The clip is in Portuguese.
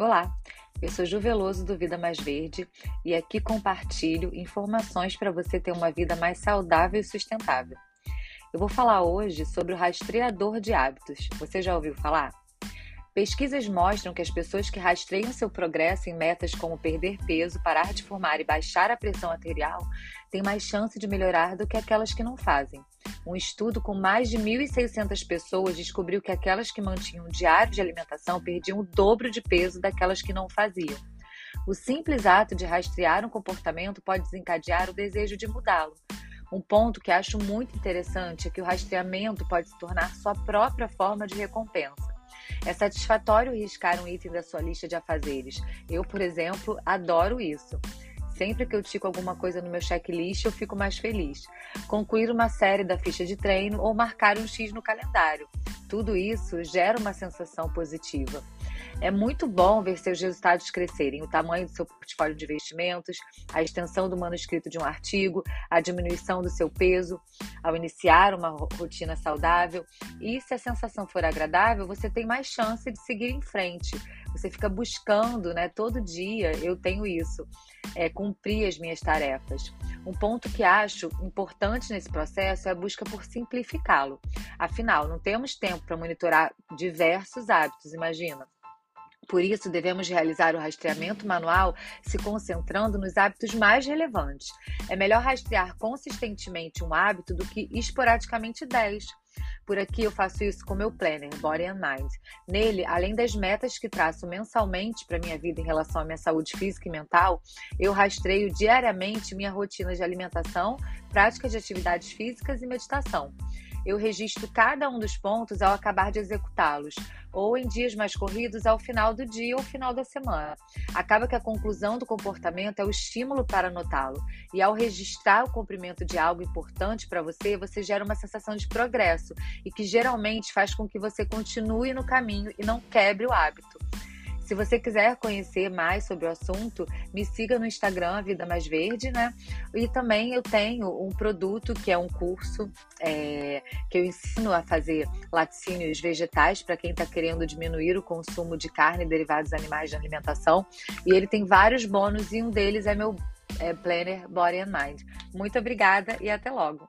Olá, eu sou Ju Veloso do Vida Mais Verde e aqui compartilho informações para você ter uma vida mais saudável e sustentável. Eu vou falar hoje sobre o rastreador de hábitos. Você já ouviu falar? Pesquisas mostram que as pessoas que rastreiam seu progresso em metas como perder peso, parar de fumar e baixar a pressão arterial têm mais chance de melhorar do que aquelas que não fazem. Um estudo com mais de 1.600 pessoas descobriu que aquelas que mantinham um diário de alimentação perdiam o dobro de peso daquelas que não faziam. O simples ato de rastrear um comportamento pode desencadear o desejo de mudá-lo. Um ponto que acho muito interessante é que o rastreamento pode se tornar sua própria forma de recompensa. É satisfatório riscar um item da sua lista de afazeres. Eu, por exemplo, adoro isso. Sempre que eu tico alguma coisa no meu checklist, eu fico mais feliz. Concluir uma série da ficha de treino ou marcar um X no calendário. Tudo isso gera uma sensação positiva. É muito bom ver seus resultados crescerem, o tamanho do seu portfólio de investimentos, a extensão do manuscrito de um artigo, a diminuição do seu peso ao iniciar uma rotina saudável. E se a sensação for agradável, você tem mais chance de seguir em frente. Você fica buscando, né? Todo dia eu tenho isso, é, cumprir as minhas tarefas. Um ponto que acho importante nesse processo é a busca por simplificá-lo. Afinal, não temos tempo para monitorar diversos hábitos, imagina. Por isso, devemos realizar o rastreamento manual se concentrando nos hábitos mais relevantes. É melhor rastrear consistentemente um hábito do que esporadicamente 10. Por aqui eu faço isso com meu planner, Body and Mind. Nele, além das metas que traço mensalmente para minha vida em relação à minha saúde física e mental, eu rastreio diariamente minha rotina de alimentação, prática de atividades físicas e meditação eu registro cada um dos pontos ao acabar de executá-los, ou em dias mais corridos ao final do dia ou final da semana. Acaba que a conclusão do comportamento é o estímulo para anotá-lo, e ao registrar o cumprimento de algo importante para você, você gera uma sensação de progresso e que geralmente faz com que você continue no caminho e não quebre o hábito. Se você quiser conhecer mais sobre o assunto, me siga no Instagram, Vida Mais Verde, né? E também eu tenho um produto que é um curso é, que eu ensino a fazer laticínios vegetais para quem está querendo diminuir o consumo de carne e derivados animais de alimentação. E ele tem vários bônus e um deles é meu é, Planner Body and Mind. Muito obrigada e até logo!